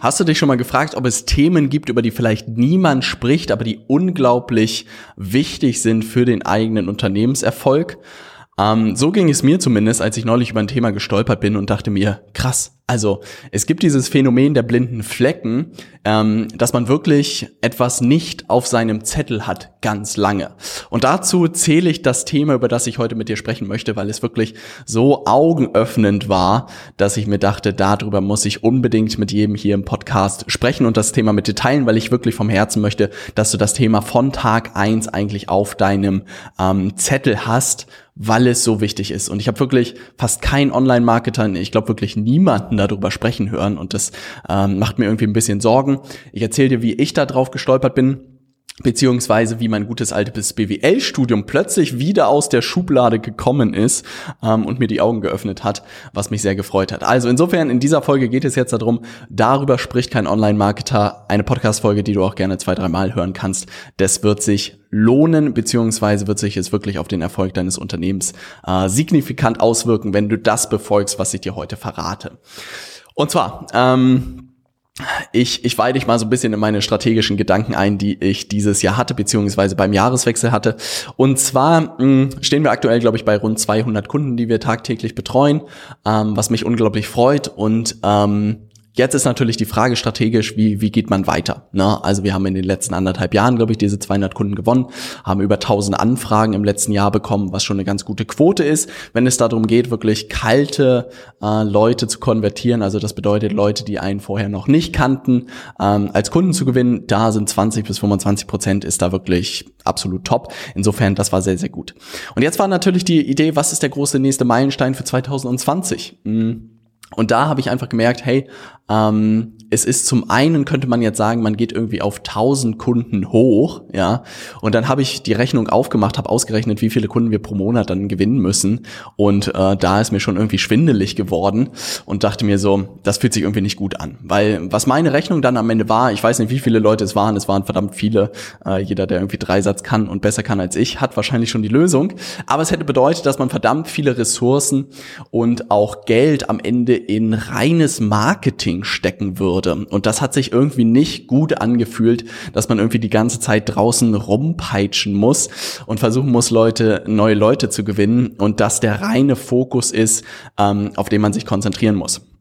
Hast du dich schon mal gefragt, ob es Themen gibt, über die vielleicht niemand spricht, aber die unglaublich wichtig sind für den eigenen Unternehmenserfolg? Ähm, so ging es mir zumindest, als ich neulich über ein Thema gestolpert bin und dachte mir, krass, also es gibt dieses Phänomen der blinden Flecken, ähm, dass man wirklich etwas nicht auf seinem Zettel hat, ganz lange. Und dazu zähle ich das Thema, über das ich heute mit dir sprechen möchte, weil es wirklich so augenöffnend war, dass ich mir dachte, darüber muss ich unbedingt mit jedem hier im Podcast sprechen und das Thema mit dir teilen, weil ich wirklich vom Herzen möchte, dass du das Thema von Tag eins eigentlich auf deinem ähm, Zettel hast weil es so wichtig ist. Und ich habe wirklich fast keinen Online-Marketer, ich glaube wirklich niemanden darüber sprechen hören. Und das ähm, macht mir irgendwie ein bisschen Sorgen. Ich erzähle dir, wie ich da drauf gestolpert bin beziehungsweise wie mein gutes altes BWL-Studium plötzlich wieder aus der Schublade gekommen ist ähm, und mir die Augen geöffnet hat, was mich sehr gefreut hat. Also insofern, in dieser Folge geht es jetzt darum, darüber spricht kein Online-Marketer, eine Podcast-Folge, die du auch gerne zwei, dreimal hören kannst. Das wird sich lohnen, beziehungsweise wird sich es wirklich auf den Erfolg deines Unternehmens äh, signifikant auswirken, wenn du das befolgst, was ich dir heute verrate. Und zwar, ähm, ich, ich weide dich mal so ein bisschen in meine strategischen Gedanken ein, die ich dieses Jahr hatte, beziehungsweise beim Jahreswechsel hatte. Und zwar mh, hm, stehen wir aktuell, glaube ich, bei rund 200 Kunden, die wir tagtäglich betreuen, ähm, was mich unglaublich freut. Und ähm, Jetzt ist natürlich die Frage strategisch, wie, wie geht man weiter? Ne? Also wir haben in den letzten anderthalb Jahren, glaube ich, diese 200 Kunden gewonnen, haben über 1000 Anfragen im letzten Jahr bekommen, was schon eine ganz gute Quote ist, wenn es darum geht, wirklich kalte äh, Leute zu konvertieren. Also das bedeutet Leute, die einen vorher noch nicht kannten, ähm, als Kunden zu gewinnen. Da sind 20 bis 25 Prozent ist da wirklich absolut top. Insofern, das war sehr, sehr gut. Und jetzt war natürlich die Idee, was ist der große nächste Meilenstein für 2020? Hm und da habe ich einfach gemerkt, hey, ähm, es ist zum einen könnte man jetzt sagen, man geht irgendwie auf 1000 Kunden hoch, ja. Und dann habe ich die Rechnung aufgemacht, habe ausgerechnet, wie viele Kunden wir pro Monat dann gewinnen müssen. Und äh, da ist mir schon irgendwie schwindelig geworden und dachte mir so, das fühlt sich irgendwie nicht gut an, weil was meine Rechnung dann am Ende war, ich weiß nicht, wie viele Leute es waren, es waren verdammt viele. Äh, jeder, der irgendwie Dreisatz kann und besser kann als ich, hat wahrscheinlich schon die Lösung. Aber es hätte bedeutet, dass man verdammt viele Ressourcen und auch Geld am Ende in reines Marketing stecken würde würde. Und das hat sich irgendwie nicht gut angefühlt, dass man irgendwie die ganze Zeit draußen rumpeitschen muss und versuchen muss, Leute, neue Leute zu gewinnen und dass der reine Fokus ist, ähm, auf den man sich konzentrieren muss.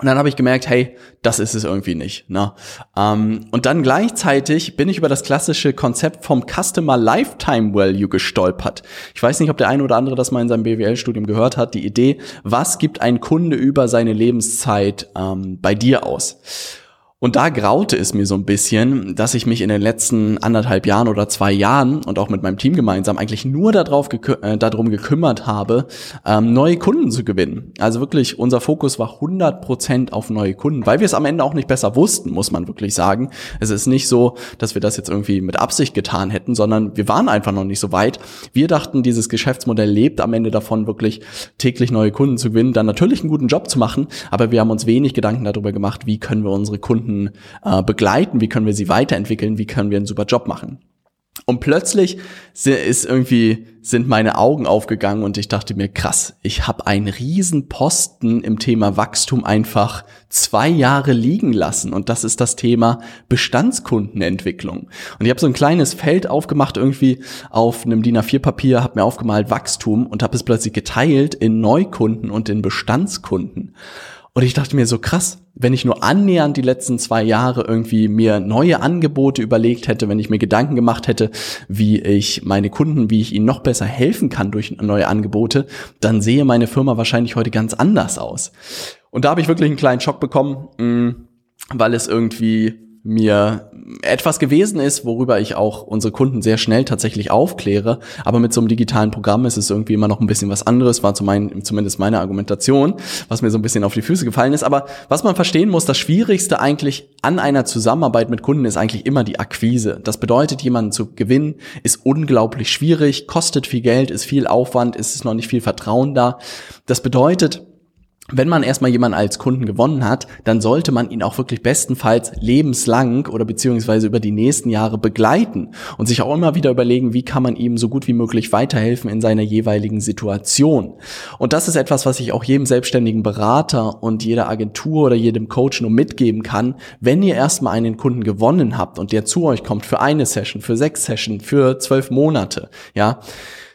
Und dann habe ich gemerkt, hey, das ist es irgendwie nicht. Ne? Ähm, und dann gleichzeitig bin ich über das klassische Konzept vom Customer Lifetime Value gestolpert. Ich weiß nicht, ob der eine oder andere das mal in seinem BWL-Studium gehört hat. Die Idee, was gibt ein Kunde über seine Lebenszeit ähm, bei dir aus? Und da graute es mir so ein bisschen, dass ich mich in den letzten anderthalb Jahren oder zwei Jahren und auch mit meinem Team gemeinsam eigentlich nur darauf gekü äh, darum gekümmert habe, ähm, neue Kunden zu gewinnen. Also wirklich, unser Fokus war 100 Prozent auf neue Kunden, weil wir es am Ende auch nicht besser wussten, muss man wirklich sagen. Es ist nicht so, dass wir das jetzt irgendwie mit Absicht getan hätten, sondern wir waren einfach noch nicht so weit. Wir dachten, dieses Geschäftsmodell lebt am Ende davon, wirklich täglich neue Kunden zu gewinnen, dann natürlich einen guten Job zu machen, aber wir haben uns wenig Gedanken darüber gemacht, wie können wir unsere Kunden Kunden äh, begleiten, wie können wir sie weiterentwickeln, wie können wir einen super Job machen. Und plötzlich ist irgendwie sind meine Augen aufgegangen und ich dachte mir, krass, ich habe einen riesen Posten im Thema Wachstum einfach zwei Jahre liegen lassen und das ist das Thema Bestandskundenentwicklung. Und ich habe so ein kleines Feld aufgemacht irgendwie auf einem DIN A4 Papier, habe mir aufgemalt Wachstum und habe es plötzlich geteilt in Neukunden und in Bestandskunden. Und ich dachte mir so krass, wenn ich nur annähernd die letzten zwei Jahre irgendwie mir neue Angebote überlegt hätte, wenn ich mir Gedanken gemacht hätte, wie ich meine Kunden, wie ich ihnen noch besser helfen kann durch neue Angebote, dann sehe meine Firma wahrscheinlich heute ganz anders aus. Und da habe ich wirklich einen kleinen Schock bekommen, mm, weil es irgendwie mir etwas gewesen ist, worüber ich auch unsere Kunden sehr schnell tatsächlich aufkläre. Aber mit so einem digitalen Programm ist es irgendwie immer noch ein bisschen was anderes, war zumindest meine Argumentation, was mir so ein bisschen auf die Füße gefallen ist. Aber was man verstehen muss, das Schwierigste eigentlich an einer Zusammenarbeit mit Kunden ist eigentlich immer die Akquise. Das bedeutet, jemanden zu gewinnen, ist unglaublich schwierig, kostet viel Geld, ist viel Aufwand, ist noch nicht viel Vertrauen da. Das bedeutet, wenn man erstmal jemanden als Kunden gewonnen hat, dann sollte man ihn auch wirklich bestenfalls lebenslang oder beziehungsweise über die nächsten Jahre begleiten und sich auch immer wieder überlegen, wie kann man ihm so gut wie möglich weiterhelfen in seiner jeweiligen Situation. Und das ist etwas, was ich auch jedem selbstständigen Berater und jeder Agentur oder jedem Coach nur mitgeben kann. Wenn ihr erstmal einen Kunden gewonnen habt und der zu euch kommt für eine Session, für sechs Sessions, für zwölf Monate, ja,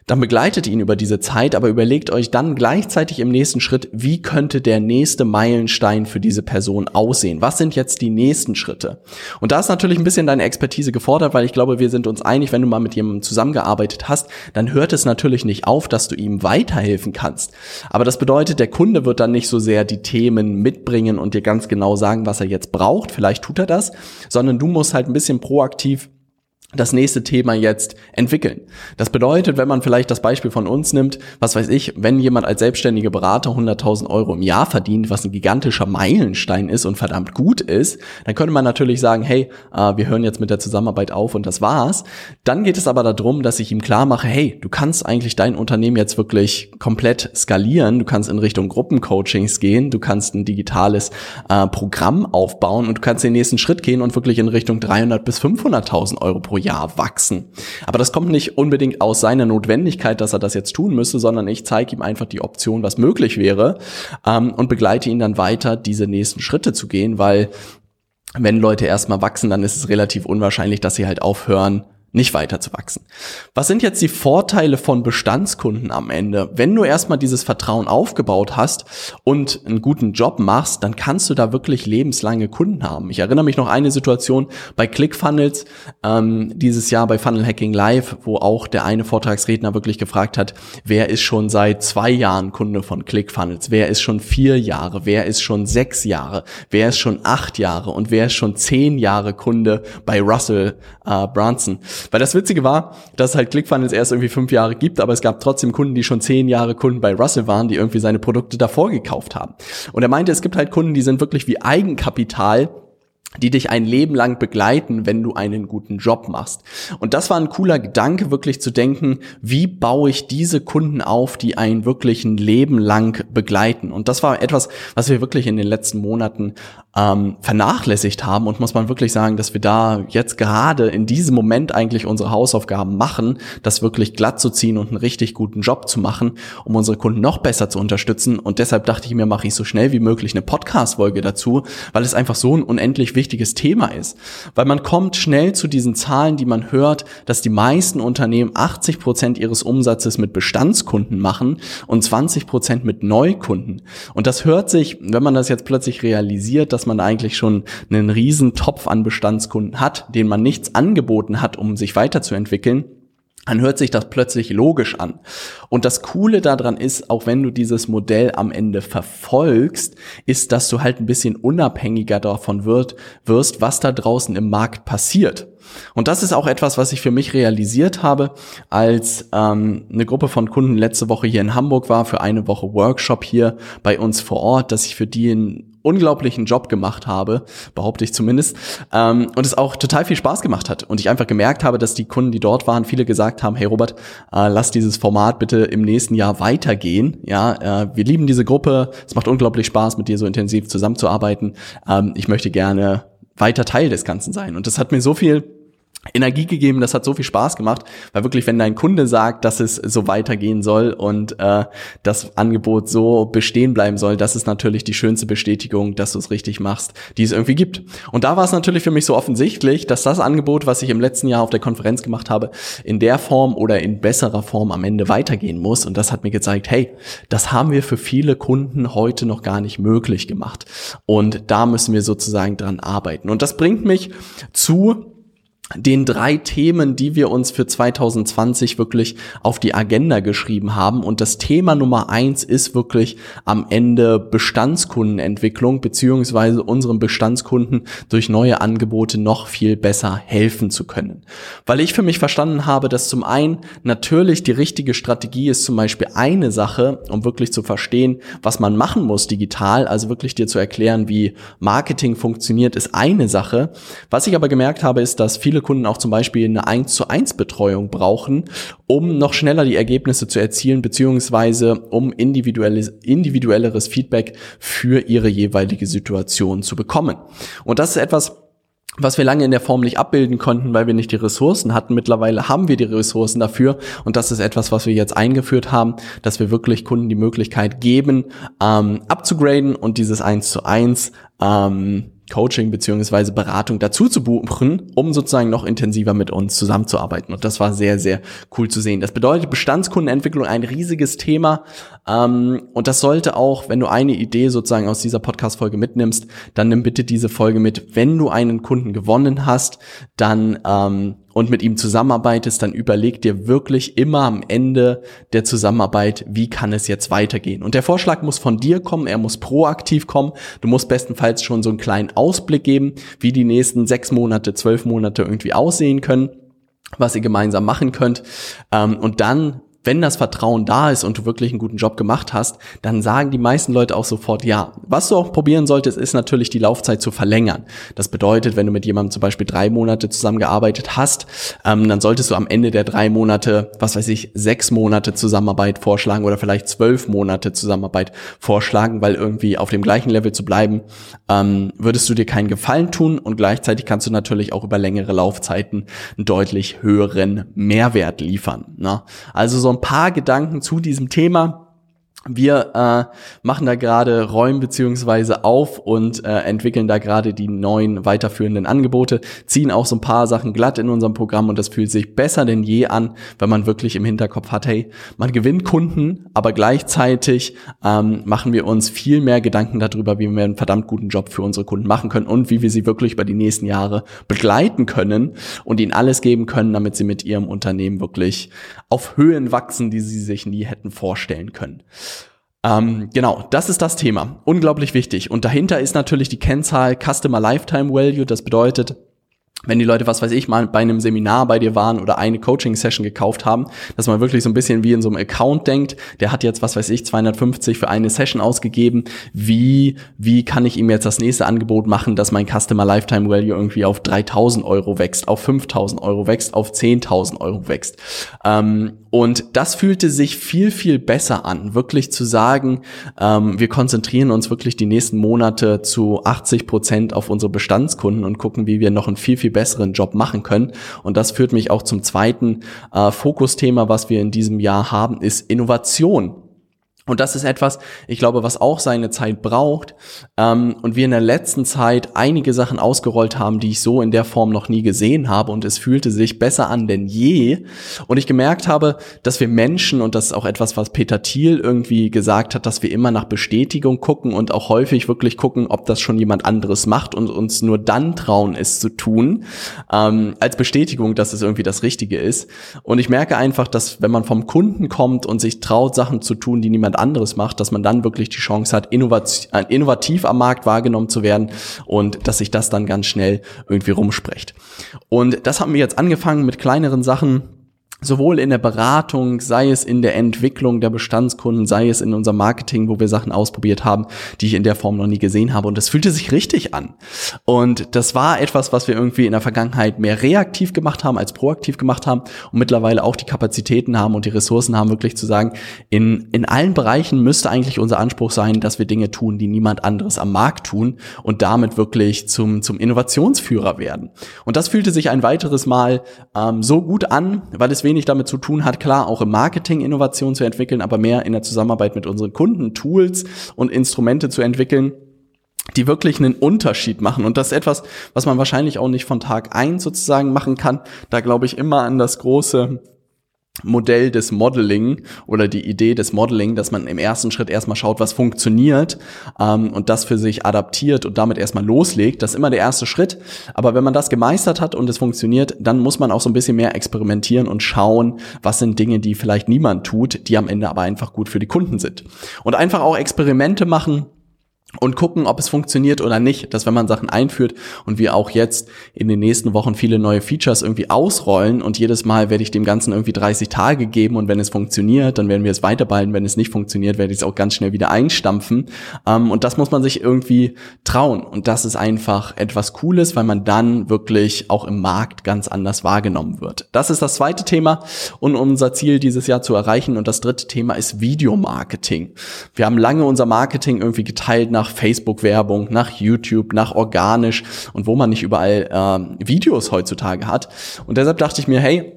dann begleitet ihn über diese Zeit, aber überlegt euch dann gleichzeitig im nächsten Schritt, wie könnte der nächste Meilenstein für diese Person aussehen? Was sind jetzt die nächsten Schritte? Und da ist natürlich ein bisschen deine Expertise gefordert, weil ich glaube, wir sind uns einig, wenn du mal mit jemandem zusammengearbeitet hast, dann hört es natürlich nicht auf, dass du ihm weiterhelfen kannst. Aber das bedeutet, der Kunde wird dann nicht so sehr die Themen mitbringen und dir ganz genau sagen, was er jetzt braucht. Vielleicht tut er das, sondern du musst halt ein bisschen proaktiv das nächste Thema jetzt entwickeln. Das bedeutet, wenn man vielleicht das Beispiel von uns nimmt, was weiß ich, wenn jemand als selbstständige Berater 100.000 Euro im Jahr verdient, was ein gigantischer Meilenstein ist und verdammt gut ist, dann könnte man natürlich sagen, hey, äh, wir hören jetzt mit der Zusammenarbeit auf und das war's. Dann geht es aber darum, dass ich ihm klar mache, hey, du kannst eigentlich dein Unternehmen jetzt wirklich komplett skalieren, du kannst in Richtung Gruppencoachings gehen, du kannst ein digitales äh, Programm aufbauen und du kannst den nächsten Schritt gehen und wirklich in Richtung 300 bis 500.000 Euro pro Jahr wachsen. Aber das kommt nicht unbedingt aus seiner Notwendigkeit, dass er das jetzt tun müsse, sondern ich zeige ihm einfach die Option, was möglich wäre ähm, und begleite ihn dann weiter, diese nächsten Schritte zu gehen, weil wenn Leute erstmal wachsen, dann ist es relativ unwahrscheinlich, dass sie halt aufhören, nicht weiter zu wachsen. Was sind jetzt die Vorteile von Bestandskunden am Ende? Wenn du erstmal dieses Vertrauen aufgebaut hast und einen guten Job machst, dann kannst du da wirklich lebenslange Kunden haben. Ich erinnere mich noch eine Situation bei ClickFunnels ähm, dieses Jahr bei Funnel Hacking Live, wo auch der eine Vortragsredner wirklich gefragt hat, wer ist schon seit zwei Jahren Kunde von ClickFunnels? Wer ist schon vier Jahre? Wer ist schon sechs Jahre? Wer ist schon acht Jahre? Und wer ist schon zehn Jahre Kunde bei Russell äh, Brunson? Weil das Witzige war, dass es halt ClickFunnels erst irgendwie fünf Jahre gibt, aber es gab trotzdem Kunden, die schon zehn Jahre Kunden bei Russell waren, die irgendwie seine Produkte davor gekauft haben. Und er meinte, es gibt halt Kunden, die sind wirklich wie Eigenkapital die dich ein Leben lang begleiten, wenn du einen guten Job machst. Und das war ein cooler Gedanke, wirklich zu denken, wie baue ich diese Kunden auf, die einen wirklich ein Leben lang begleiten. Und das war etwas, was wir wirklich in den letzten Monaten ähm, vernachlässigt haben und muss man wirklich sagen, dass wir da jetzt gerade in diesem Moment eigentlich unsere Hausaufgaben machen, das wirklich glatt zu ziehen und einen richtig guten Job zu machen, um unsere Kunden noch besser zu unterstützen. Und deshalb dachte ich mir, mache ich so schnell wie möglich eine Podcast-Folge dazu, weil es einfach so ein unendlich wichtiges Thema ist. Weil man kommt schnell zu diesen Zahlen, die man hört, dass die meisten Unternehmen 80 Prozent ihres Umsatzes mit Bestandskunden machen und 20 Prozent mit Neukunden. Und das hört sich, wenn man das jetzt plötzlich realisiert, dass dass man eigentlich schon einen riesen Topf an Bestandskunden hat, den man nichts angeboten hat, um sich weiterzuentwickeln, dann hört sich das plötzlich logisch an. Und das Coole daran ist, auch wenn du dieses Modell am Ende verfolgst, ist, dass du halt ein bisschen unabhängiger davon wird, wirst, was da draußen im Markt passiert. Und das ist auch etwas, was ich für mich realisiert habe, als ähm, eine Gruppe von Kunden letzte Woche hier in Hamburg war für eine Woche Workshop hier bei uns vor Ort, dass ich für die ein unglaublichen Job gemacht habe, behaupte ich zumindest, ähm, und es auch total viel Spaß gemacht hat. Und ich einfach gemerkt habe, dass die Kunden, die dort waren, viele gesagt haben, hey Robert, äh, lass dieses Format bitte im nächsten Jahr weitergehen. Ja, äh, wir lieben diese Gruppe, es macht unglaublich Spaß, mit dir so intensiv zusammenzuarbeiten. Ähm, ich möchte gerne weiter Teil des Ganzen sein. Und das hat mir so viel Energie gegeben, das hat so viel Spaß gemacht, weil wirklich, wenn dein Kunde sagt, dass es so weitergehen soll und äh, das Angebot so bestehen bleiben soll, das ist natürlich die schönste Bestätigung, dass du es richtig machst, die es irgendwie gibt. Und da war es natürlich für mich so offensichtlich, dass das Angebot, was ich im letzten Jahr auf der Konferenz gemacht habe, in der Form oder in besserer Form am Ende weitergehen muss. Und das hat mir gezeigt, hey, das haben wir für viele Kunden heute noch gar nicht möglich gemacht. Und da müssen wir sozusagen dran arbeiten. Und das bringt mich zu den drei Themen, die wir uns für 2020 wirklich auf die Agenda geschrieben haben. Und das Thema Nummer eins ist wirklich am Ende Bestandskundenentwicklung, beziehungsweise unseren Bestandskunden durch neue Angebote noch viel besser helfen zu können. Weil ich für mich verstanden habe, dass zum einen natürlich die richtige Strategie ist zum Beispiel eine Sache, um wirklich zu verstehen, was man machen muss digital, also wirklich dir zu erklären, wie Marketing funktioniert, ist eine Sache. Was ich aber gemerkt habe, ist, dass viele Kunden auch zum Beispiel eine 1 zu 1 Betreuung brauchen, um noch schneller die Ergebnisse zu erzielen, beziehungsweise um individuelles, individuelleres Feedback für ihre jeweilige Situation zu bekommen. Und das ist etwas, was wir lange in der Form nicht abbilden konnten, weil wir nicht die Ressourcen hatten. Mittlerweile haben wir die Ressourcen dafür und das ist etwas, was wir jetzt eingeführt haben, dass wir wirklich Kunden die Möglichkeit geben, ähm, abzugraden und dieses eins zu eins ähm, Coaching beziehungsweise Beratung dazu zu buchen, um sozusagen noch intensiver mit uns zusammenzuarbeiten. Und das war sehr, sehr cool zu sehen. Das bedeutet Bestandskundenentwicklung ein riesiges Thema. Ähm, und das sollte auch, wenn du eine Idee sozusagen aus dieser Podcast-Folge mitnimmst, dann nimm bitte diese Folge mit. Wenn du einen Kunden gewonnen hast, dann ähm, und mit ihm zusammenarbeitest, dann überleg dir wirklich immer am Ende der Zusammenarbeit, wie kann es jetzt weitergehen. Und der Vorschlag muss von dir kommen, er muss proaktiv kommen. Du musst bestenfalls schon so einen kleinen Ausblick geben, wie die nächsten sechs Monate, zwölf Monate irgendwie aussehen können was ihr gemeinsam machen könnt. Ähm, und dann wenn das Vertrauen da ist und du wirklich einen guten Job gemacht hast, dann sagen die meisten Leute auch sofort ja. Was du auch probieren solltest, ist natürlich die Laufzeit zu verlängern. Das bedeutet, wenn du mit jemandem zum Beispiel drei Monate zusammengearbeitet hast, ähm, dann solltest du am Ende der drei Monate, was weiß ich, sechs Monate Zusammenarbeit vorschlagen oder vielleicht zwölf Monate Zusammenarbeit vorschlagen, weil irgendwie auf dem gleichen Level zu bleiben, ähm, würdest du dir keinen Gefallen tun und gleichzeitig kannst du natürlich auch über längere Laufzeiten einen deutlich höheren Mehrwert liefern. Ne? Also so ein paar Gedanken zu diesem Thema. Wir äh, machen da gerade Räume beziehungsweise auf und äh, entwickeln da gerade die neuen weiterführenden Angebote, ziehen auch so ein paar Sachen glatt in unserem Programm und das fühlt sich besser denn je an, wenn man wirklich im Hinterkopf hat, hey, man gewinnt Kunden, aber gleichzeitig ähm, machen wir uns viel mehr Gedanken darüber, wie wir einen verdammt guten Job für unsere Kunden machen können und wie wir sie wirklich über die nächsten Jahre begleiten können und ihnen alles geben können, damit sie mit ihrem Unternehmen wirklich auf Höhen wachsen, die sie sich nie hätten vorstellen können. Ähm, genau, das ist das Thema. Unglaublich wichtig. Und dahinter ist natürlich die Kennzahl Customer Lifetime Value. Das bedeutet, wenn die Leute, was weiß ich, mal bei einem Seminar bei dir waren oder eine Coaching-Session gekauft haben, dass man wirklich so ein bisschen wie in so einem Account denkt, der hat jetzt, was weiß ich, 250 für eine Session ausgegeben, wie, wie kann ich ihm jetzt das nächste Angebot machen, dass mein Customer Lifetime Value irgendwie auf 3000 Euro wächst, auf 5000 Euro wächst, auf 10.000 Euro wächst. Ähm, und das fühlte sich viel, viel besser an, wirklich zu sagen, ähm, wir konzentrieren uns wirklich die nächsten Monate zu 80 Prozent auf unsere Bestandskunden und gucken, wie wir noch einen viel, viel besseren Job machen können. Und das führt mich auch zum zweiten äh, Fokusthema, was wir in diesem Jahr haben, ist Innovation. Und das ist etwas, ich glaube, was auch seine Zeit braucht. Ähm, und wir in der letzten Zeit einige Sachen ausgerollt haben, die ich so in der Form noch nie gesehen habe. Und es fühlte sich besser an denn je. Und ich gemerkt habe, dass wir Menschen, und das ist auch etwas, was Peter Thiel irgendwie gesagt hat, dass wir immer nach Bestätigung gucken und auch häufig wirklich gucken, ob das schon jemand anderes macht und uns nur dann trauen, es zu tun, ähm, als Bestätigung, dass es irgendwie das Richtige ist. Und ich merke einfach, dass wenn man vom Kunden kommt und sich traut, Sachen zu tun, die niemand jemand anderes macht, dass man dann wirklich die Chance hat, innovativ, äh, innovativ am Markt wahrgenommen zu werden und dass sich das dann ganz schnell irgendwie rumspricht. Und das haben wir jetzt angefangen mit kleineren Sachen sowohl in der Beratung, sei es in der Entwicklung der Bestandskunden, sei es in unserem Marketing, wo wir Sachen ausprobiert haben, die ich in der Form noch nie gesehen habe. Und das fühlte sich richtig an. Und das war etwas, was wir irgendwie in der Vergangenheit mehr reaktiv gemacht haben als proaktiv gemacht haben und mittlerweile auch die Kapazitäten haben und die Ressourcen haben, wirklich zu sagen, in, in allen Bereichen müsste eigentlich unser Anspruch sein, dass wir Dinge tun, die niemand anderes am Markt tun und damit wirklich zum, zum Innovationsführer werden. Und das fühlte sich ein weiteres Mal ähm, so gut an, weil es wenig wenig damit zu tun hat, klar, auch im Marketing Innovation zu entwickeln, aber mehr in der Zusammenarbeit mit unseren Kunden Tools und Instrumente zu entwickeln, die wirklich einen Unterschied machen. Und das ist etwas, was man wahrscheinlich auch nicht von Tag eins sozusagen machen kann. Da glaube ich immer an das große Modell des Modeling oder die Idee des Modeling, dass man im ersten Schritt erstmal schaut, was funktioniert ähm, und das für sich adaptiert und damit erstmal loslegt. Das ist immer der erste Schritt. Aber wenn man das gemeistert hat und es funktioniert, dann muss man auch so ein bisschen mehr experimentieren und schauen, was sind Dinge, die vielleicht niemand tut, die am Ende aber einfach gut für die Kunden sind. Und einfach auch Experimente machen und gucken, ob es funktioniert oder nicht. Dass wenn man Sachen einführt und wir auch jetzt in den nächsten Wochen viele neue Features irgendwie ausrollen und jedes Mal werde ich dem Ganzen irgendwie 30 Tage geben und wenn es funktioniert, dann werden wir es weiterballen. Wenn es nicht funktioniert, werde ich es auch ganz schnell wieder einstampfen. Ähm, und das muss man sich irgendwie trauen. Und das ist einfach etwas Cooles, weil man dann wirklich auch im Markt ganz anders wahrgenommen wird. Das ist das zweite Thema und unser Ziel dieses Jahr zu erreichen. Und das dritte Thema ist Videomarketing. Wir haben lange unser Marketing irgendwie geteilt nach nach Facebook-Werbung, nach YouTube, nach organisch und wo man nicht überall äh, Videos heutzutage hat. Und deshalb dachte ich mir, hey,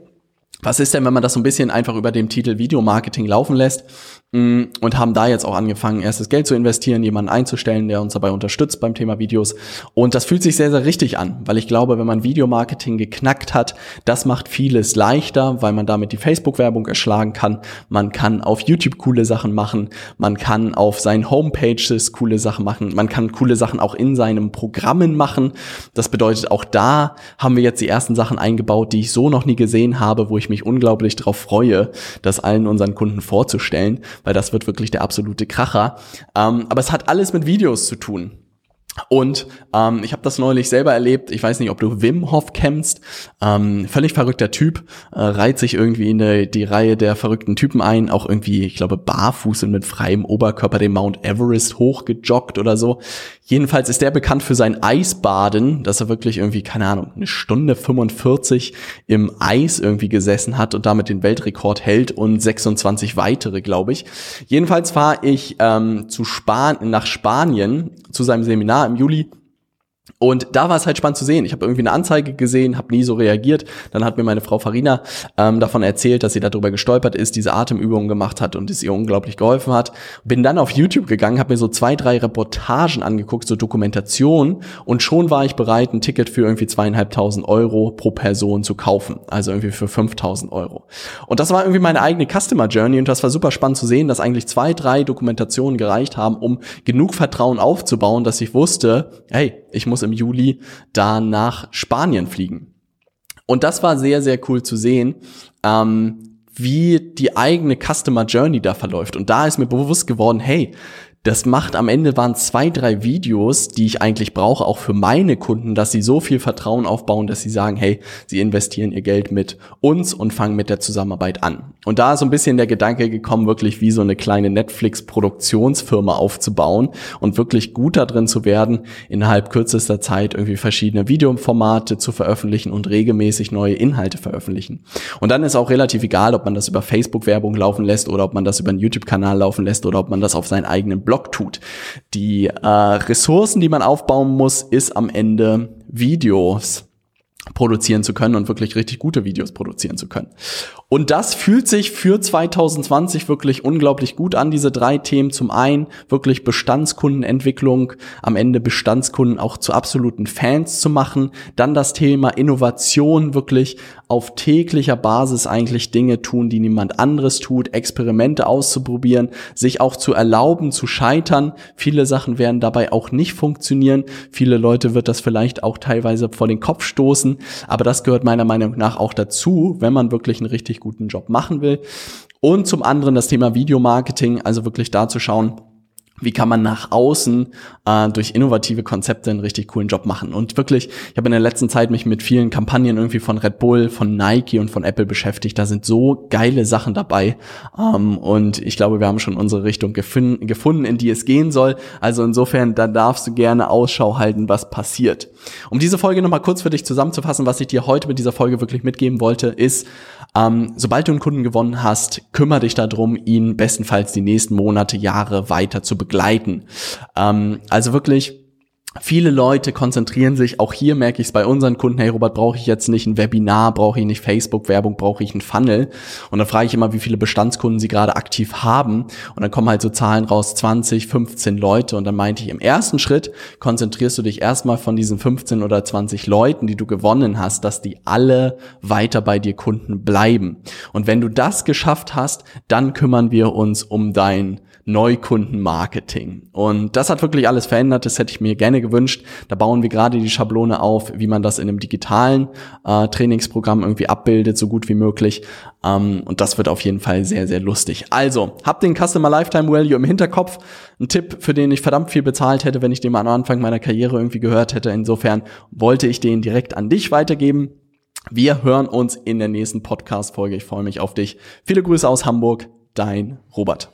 was ist denn, wenn man das so ein bisschen einfach über dem Titel Videomarketing laufen lässt? Mm, und haben da jetzt auch angefangen, erstes Geld zu investieren, jemanden einzustellen, der uns dabei unterstützt beim Thema Videos. Und das fühlt sich sehr, sehr richtig an, weil ich glaube, wenn man Videomarketing geknackt hat, das macht vieles leichter, weil man damit die Facebook-Werbung erschlagen kann. Man kann auf YouTube coole Sachen machen. Man kann auf seinen Homepages coole Sachen machen. Man kann coole Sachen auch in seinen Programmen machen. Das bedeutet, auch da haben wir jetzt die ersten Sachen eingebaut, die ich so noch nie gesehen habe, wo ich mich unglaublich darauf freue, das allen unseren Kunden vorzustellen weil das wird wirklich der absolute Kracher. Ähm, aber es hat alles mit Videos zu tun. Und ähm, ich habe das neulich selber erlebt. Ich weiß nicht, ob du Wim Hof kennst. Ähm, völlig verrückter Typ, äh, reiht sich irgendwie in die, die Reihe der verrückten Typen ein. Auch irgendwie, ich glaube, barfuß und mit freiem Oberkörper den Mount Everest hochgejoggt oder so. Jedenfalls ist der bekannt für sein Eisbaden, dass er wirklich irgendwie, keine Ahnung, eine Stunde 45 im Eis irgendwie gesessen hat und damit den Weltrekord hält und 26 weitere, glaube ich. Jedenfalls fahre ich ähm, zu Span nach Spanien zu seinem Seminar im Juli und da war es halt spannend zu sehen. Ich habe irgendwie eine Anzeige gesehen, habe nie so reagiert. Dann hat mir meine Frau Farina ähm, davon erzählt, dass sie darüber gestolpert ist, diese Atemübungen gemacht hat und es ihr unglaublich geholfen hat. Bin dann auf YouTube gegangen, habe mir so zwei, drei Reportagen angeguckt, so Dokumentation und schon war ich bereit, ein Ticket für irgendwie zweieinhalbtausend Euro pro Person zu kaufen. Also irgendwie für 5000 Euro. Und das war irgendwie meine eigene Customer Journey und das war super spannend zu sehen, dass eigentlich zwei, drei Dokumentationen gereicht haben, um genug Vertrauen aufzubauen, dass ich wusste, hey, ich muss im Juli da nach Spanien fliegen. Und das war sehr, sehr cool zu sehen, ähm, wie die eigene Customer Journey da verläuft. Und da ist mir bewusst geworden, hey, das macht am Ende waren zwei, drei Videos, die ich eigentlich brauche, auch für meine Kunden, dass sie so viel Vertrauen aufbauen, dass sie sagen, hey, sie investieren ihr Geld mit uns und fangen mit der Zusammenarbeit an. Und da ist so ein bisschen der Gedanke gekommen, wirklich wie so eine kleine Netflix-Produktionsfirma aufzubauen und wirklich gut darin zu werden, innerhalb kürzester Zeit irgendwie verschiedene Videoformate zu veröffentlichen und regelmäßig neue Inhalte veröffentlichen. Und dann ist auch relativ egal, ob man das über Facebook-Werbung laufen lässt oder ob man das über einen YouTube-Kanal laufen lässt oder ob man das auf seinen eigenen Blog Blog tut. Die äh, Ressourcen, die man aufbauen muss, ist am Ende Videos produzieren zu können und wirklich richtig gute Videos produzieren zu können. Und das fühlt sich für 2020 wirklich unglaublich gut an, diese drei Themen. Zum einen wirklich Bestandskundenentwicklung, am Ende Bestandskunden auch zu absoluten Fans zu machen. Dann das Thema Innovation, wirklich auf täglicher Basis eigentlich Dinge tun, die niemand anderes tut, Experimente auszuprobieren, sich auch zu erlauben, zu scheitern. Viele Sachen werden dabei auch nicht funktionieren. Viele Leute wird das vielleicht auch teilweise vor den Kopf stoßen. Aber das gehört meiner Meinung nach auch dazu, wenn man wirklich einen richtig guten Job machen will. Und zum anderen das Thema Videomarketing, also wirklich da zu schauen, wie kann man nach außen äh, durch innovative Konzepte einen richtig coolen Job machen. Und wirklich, ich habe in der letzten Zeit mich mit vielen Kampagnen irgendwie von Red Bull, von Nike und von Apple beschäftigt. Da sind so geile Sachen dabei. Ähm, und ich glaube, wir haben schon unsere Richtung gefin- gefunden, in die es gehen soll. Also insofern, da darfst du gerne Ausschau halten, was passiert. Um diese Folge nochmal kurz für dich zusammenzufassen, was ich dir heute mit dieser Folge wirklich mitgeben wollte, ist, ähm, sobald du einen Kunden gewonnen hast, kümmere dich darum, ihn bestenfalls die nächsten Monate, Jahre weiter zu begleiten. Ähm, also wirklich Viele Leute konzentrieren sich, auch hier merke ich es bei unseren Kunden, hey Robert, brauche ich jetzt nicht ein Webinar, brauche ich nicht Facebook-Werbung, brauche ich einen Funnel? Und dann frage ich immer, wie viele Bestandskunden sie gerade aktiv haben. Und dann kommen halt so Zahlen raus, 20, 15 Leute. Und dann meinte ich, im ersten Schritt konzentrierst du dich erstmal von diesen 15 oder 20 Leuten, die du gewonnen hast, dass die alle weiter bei dir Kunden bleiben. Und wenn du das geschafft hast, dann kümmern wir uns um dein Neukundenmarketing. Und das hat wirklich alles verändert. Das hätte ich mir gerne gewünscht. Da bauen wir gerade die Schablone auf, wie man das in einem digitalen äh, Trainingsprogramm irgendwie abbildet, so gut wie möglich. Ähm, und das wird auf jeden Fall sehr, sehr lustig. Also, habt den Customer Lifetime Value im Hinterkopf. Ein Tipp, für den ich verdammt viel bezahlt hätte, wenn ich den am Anfang meiner Karriere irgendwie gehört hätte. Insofern wollte ich den direkt an dich weitergeben. Wir hören uns in der nächsten Podcast-Folge. Ich freue mich auf dich. Viele Grüße aus Hamburg. Dein Robert.